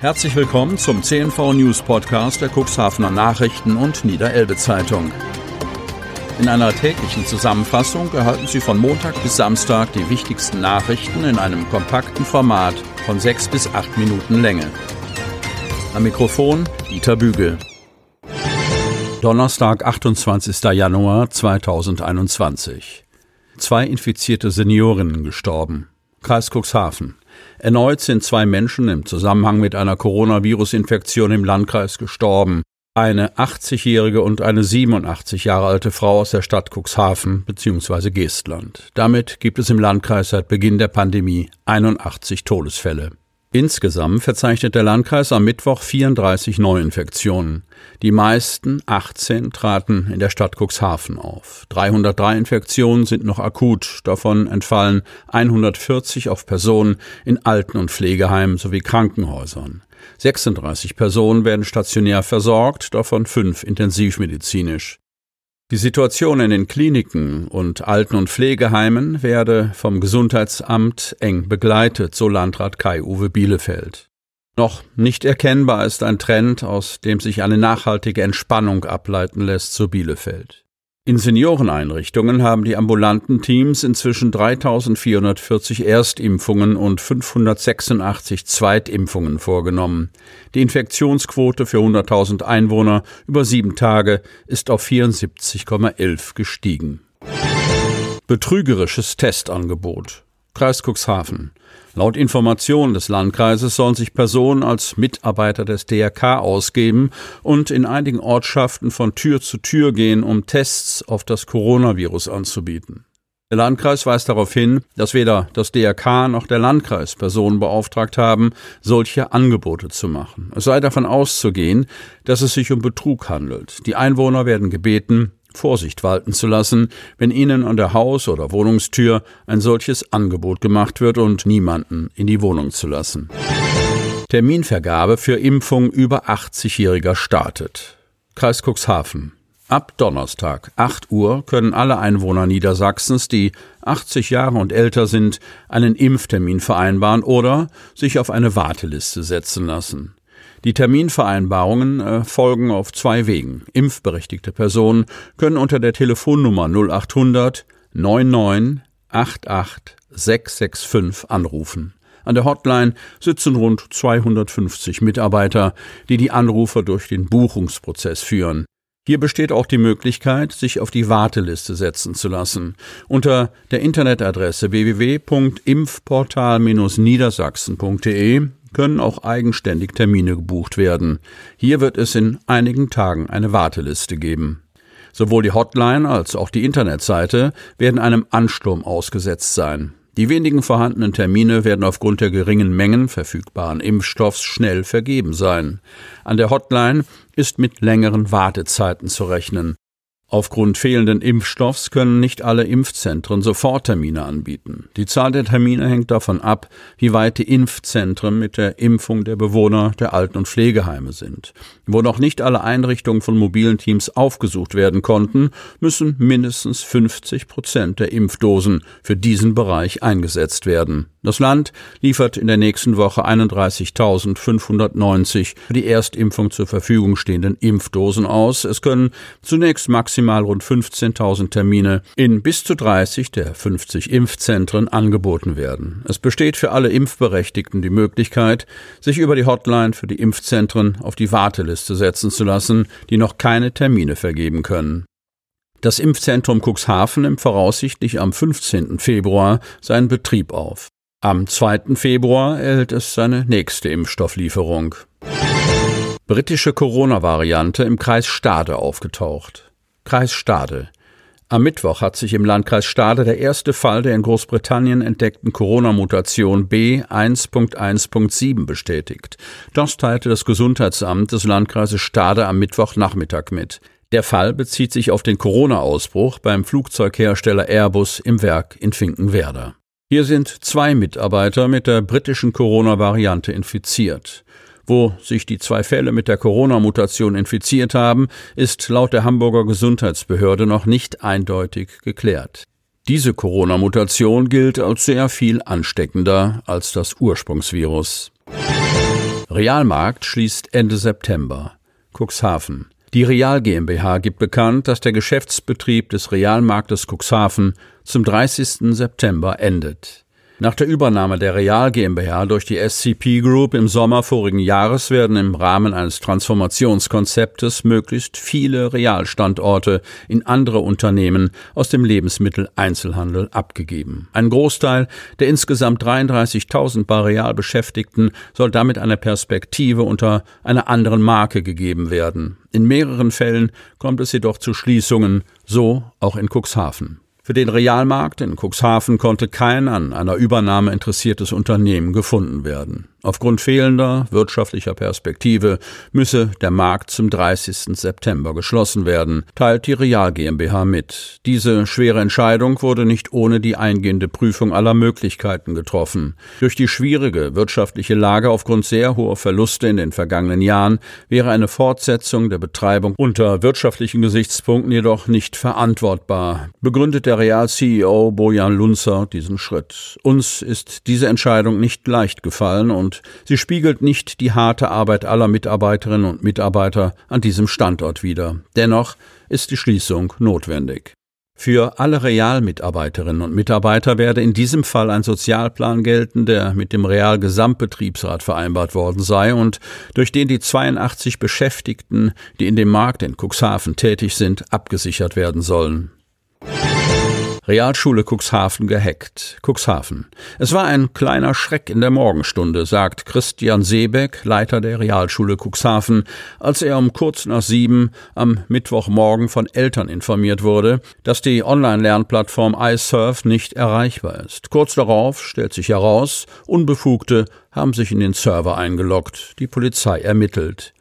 Herzlich willkommen zum CNV News Podcast der Cuxhavener Nachrichten und Niederelbe Zeitung. In einer täglichen Zusammenfassung erhalten Sie von Montag bis Samstag die wichtigsten Nachrichten in einem kompakten Format von sechs bis acht Minuten Länge. Am Mikrofon Dieter Bügel. Donnerstag, 28. Januar 2021. Zwei infizierte Seniorinnen gestorben. Kreis Cuxhaven. Erneut sind zwei Menschen im Zusammenhang mit einer Coronavirus-Infektion im Landkreis gestorben. Eine 80-jährige und eine 87 Jahre alte Frau aus der Stadt Cuxhaven bzw. Geestland. Damit gibt es im Landkreis seit Beginn der Pandemie 81 Todesfälle. Insgesamt verzeichnet der Landkreis am Mittwoch 34 Neuinfektionen. Die meisten, 18, traten in der Stadt Cuxhaven auf. 303 Infektionen sind noch akut, davon entfallen 140 auf Personen in Alten- und Pflegeheimen sowie Krankenhäusern. 36 Personen werden stationär versorgt, davon fünf intensivmedizinisch. Die Situation in den Kliniken und Alten- und Pflegeheimen werde vom Gesundheitsamt eng begleitet, so Landrat Kai-Uwe Bielefeld. Noch nicht erkennbar ist ein Trend, aus dem sich eine nachhaltige Entspannung ableiten lässt, so Bielefeld. In Senioreneinrichtungen haben die ambulanten Teams inzwischen 3440 Erstimpfungen und 586 Zweitimpfungen vorgenommen. Die Infektionsquote für 100.000 Einwohner über sieben Tage ist auf 74,11 gestiegen. Betrügerisches Testangebot. Kreis Cuxhaven. Laut Informationen des Landkreises sollen sich Personen als Mitarbeiter des DRK ausgeben und in einigen Ortschaften von Tür zu Tür gehen, um Tests auf das Coronavirus anzubieten. Der Landkreis weist darauf hin, dass weder das DRK noch der Landkreis Personen beauftragt haben, solche Angebote zu machen. Es sei davon auszugehen, dass es sich um Betrug handelt. Die Einwohner werden gebeten, Vorsicht walten zu lassen, wenn ihnen an der Haus- oder Wohnungstür ein solches Angebot gemacht wird und niemanden in die Wohnung zu lassen. Terminvergabe für Impfung über 80-Jähriger startet. Kreis Cuxhaven. Ab Donnerstag, 8 Uhr, können alle Einwohner Niedersachsens, die 80 Jahre und älter sind, einen Impftermin vereinbaren oder sich auf eine Warteliste setzen lassen. Die Terminvereinbarungen äh, folgen auf zwei Wegen. Impfberechtigte Personen können unter der Telefonnummer 0800 99 88 665 anrufen. An der Hotline sitzen rund 250 Mitarbeiter, die die Anrufer durch den Buchungsprozess führen. Hier besteht auch die Möglichkeit, sich auf die Warteliste setzen zu lassen. Unter der Internetadresse www.impfportal-niedersachsen.de können auch eigenständig Termine gebucht werden. Hier wird es in einigen Tagen eine Warteliste geben. Sowohl die Hotline als auch die Internetseite werden einem Ansturm ausgesetzt sein. Die wenigen vorhandenen Termine werden aufgrund der geringen Mengen verfügbaren Impfstoffs schnell vergeben sein. An der Hotline ist mit längeren Wartezeiten zu rechnen. Aufgrund fehlenden Impfstoffs können nicht alle Impfzentren Soforttermine anbieten. Die Zahl der Termine hängt davon ab, wie weit die Impfzentren mit der Impfung der Bewohner der Alten- und Pflegeheime sind. Wo noch nicht alle Einrichtungen von mobilen Teams aufgesucht werden konnten, müssen mindestens 50 Prozent der Impfdosen für diesen Bereich eingesetzt werden. Das Land liefert in der nächsten Woche 31.590 für die Erstimpfung zur Verfügung stehenden Impfdosen aus. Es können zunächst maximal rund 15.000 Termine in bis zu 30 der 50 Impfzentren angeboten werden. Es besteht für alle Impfberechtigten die Möglichkeit, sich über die Hotline für die Impfzentren auf die Warteliste setzen zu lassen, die noch keine Termine vergeben können. Das Impfzentrum Cuxhaven nimmt voraussichtlich am 15. Februar seinen Betrieb auf. Am 2. Februar erhält es seine nächste Impfstofflieferung. Britische Corona-Variante im Kreis Stade aufgetaucht. Kreis Stade. Am Mittwoch hat sich im Landkreis Stade der erste Fall der in Großbritannien entdeckten Corona-Mutation B1.1.7 bestätigt. Das teilte das Gesundheitsamt des Landkreises Stade am Mittwochnachmittag mit. Der Fall bezieht sich auf den Corona-Ausbruch beim Flugzeughersteller Airbus im Werk in Finkenwerder. Hier sind zwei Mitarbeiter mit der britischen Corona-Variante infiziert. Wo sich die zwei Fälle mit der Corona-Mutation infiziert haben, ist laut der Hamburger Gesundheitsbehörde noch nicht eindeutig geklärt. Diese Corona-Mutation gilt als sehr viel ansteckender als das Ursprungsvirus. Realmarkt schließt Ende September. Cuxhaven. Die Real GmbH gibt bekannt, dass der Geschäftsbetrieb des Realmarktes Cuxhaven zum 30. September endet. Nach der Übernahme der Real GmbH durch die SCP Group im Sommer vorigen Jahres werden im Rahmen eines Transformationskonzeptes möglichst viele Realstandorte in andere Unternehmen aus dem Lebensmitteleinzelhandel abgegeben. Ein Großteil der insgesamt 33.000 bei Real Beschäftigten soll damit einer Perspektive unter einer anderen Marke gegeben werden. In mehreren Fällen kommt es jedoch zu Schließungen, so auch in Cuxhaven. Für den Realmarkt in Cuxhaven konnte kein an einer Übernahme interessiertes Unternehmen gefunden werden. Aufgrund fehlender wirtschaftlicher Perspektive müsse der Markt zum 30. September geschlossen werden, teilt die Real GmbH mit. Diese schwere Entscheidung wurde nicht ohne die eingehende Prüfung aller Möglichkeiten getroffen. Durch die schwierige wirtschaftliche Lage aufgrund sehr hoher Verluste in den vergangenen Jahren wäre eine Fortsetzung der Betreibung unter wirtschaftlichen Gesichtspunkten jedoch nicht verantwortbar, begründet der Real-CEO Bojan Lunzer diesen Schritt. Uns ist diese Entscheidung nicht leicht gefallen und und sie spiegelt nicht die harte Arbeit aller Mitarbeiterinnen und Mitarbeiter an diesem Standort wider. Dennoch ist die Schließung notwendig. Für alle Realmitarbeiterinnen und Mitarbeiter werde in diesem Fall ein Sozialplan gelten, der mit dem Real Gesamtbetriebsrat vereinbart worden sei und durch den die 82 Beschäftigten, die in dem Markt in Cuxhaven tätig sind, abgesichert werden sollen. Realschule Cuxhaven gehackt. Cuxhaven. Es war ein kleiner Schreck in der Morgenstunde, sagt Christian Seebeck, Leiter der Realschule Cuxhaven, als er um kurz nach sieben am Mittwochmorgen von Eltern informiert wurde, dass die Online-Lernplattform iSurf nicht erreichbar ist. Kurz darauf stellt sich heraus, Unbefugte haben sich in den Server eingeloggt. Die Polizei ermittelt.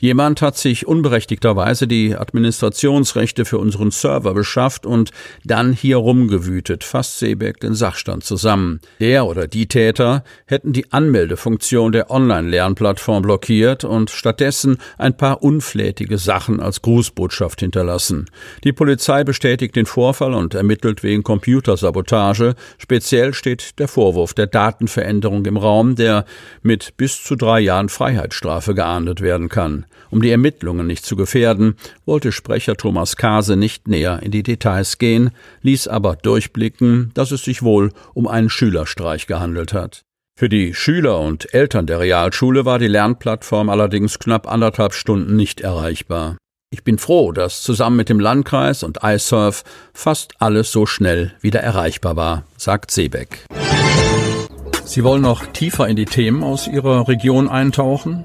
Jemand hat sich unberechtigterweise die Administrationsrechte für unseren Server beschafft und dann hier rumgewütet, fasst Seebeck den Sachstand zusammen. Der oder die Täter hätten die Anmeldefunktion der Online-Lernplattform blockiert und stattdessen ein paar unflätige Sachen als Grußbotschaft hinterlassen. Die Polizei bestätigt den Vorfall und ermittelt wegen Computersabotage. Speziell steht der Vorwurf der Datenveränderung im Raum, der mit bis zu drei Jahren Freiheitsstrafe geahndet werden kann. Um die Ermittlungen nicht zu gefährden, wollte Sprecher Thomas Kase nicht näher in die Details gehen, ließ aber durchblicken, dass es sich wohl um einen Schülerstreich gehandelt hat. Für die Schüler und Eltern der Realschule war die Lernplattform allerdings knapp anderthalb Stunden nicht erreichbar. Ich bin froh, dass zusammen mit dem Landkreis und iSurf fast alles so schnell wieder erreichbar war, sagt Seebeck. Sie wollen noch tiefer in die Themen aus Ihrer Region eintauchen?